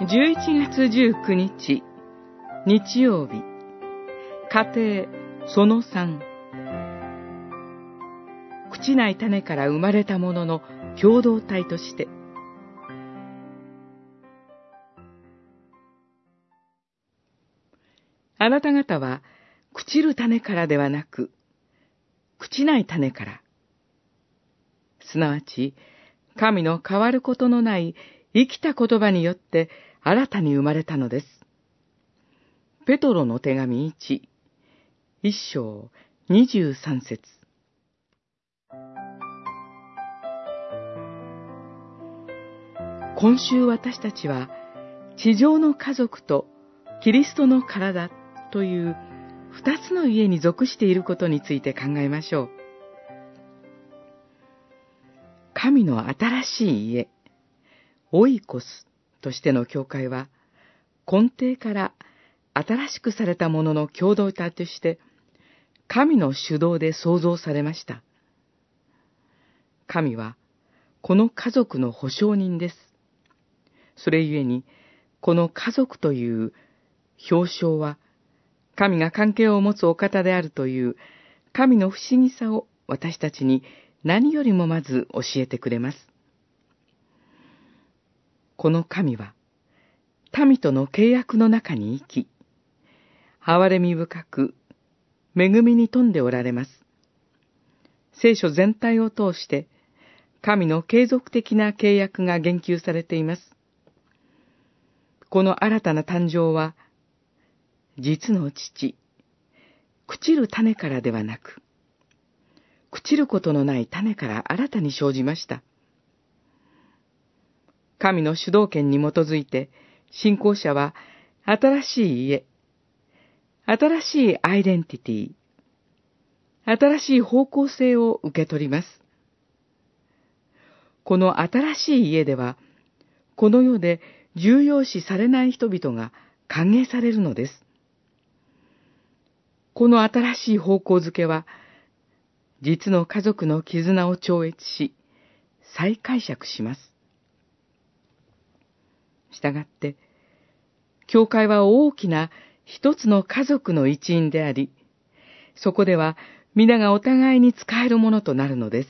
11月19日、日曜日、家庭その3、朽ちない種から生まれたものの共同体として、あなた方は、朽ちる種からではなく、朽ちない種から、すなわち、神の変わることのない生きた言葉によって新たに生まれたのです。ペトロの手紙1、一章二十三節今週私たちは地上の家族とキリストの体という二つの家に属していることについて考えましょう。神の新しい家、オイコスとしての教会は、根底から新しくされたものの共同体として、神の主導で創造されました。神は、この家族の保証人です。それゆえに、この家族という表彰は、神が関係を持つお方であるという神の不思議さを私たちに何よりもまず教えてくれます。この神は、民との契約の中に生き、憐れみ深く、恵みに富んでおられます。聖書全体を通して、神の継続的な契約が言及されています。この新たな誕生は、実の父、朽ちる種からではなく、朽ちることのない種から新たに生じました。神の主導権に基づいて、信仰者は新しい家、新しいアイデンティティ、新しい方向性を受け取ります。この新しい家では、この世で重要視されない人々が歓迎されるのです。この新しい方向づけは、実の家族の絆を超越し、再解釈します。従って、教会は大きな一つの家族の一員であり、そこでは皆がお互いに使えるものとなるのです。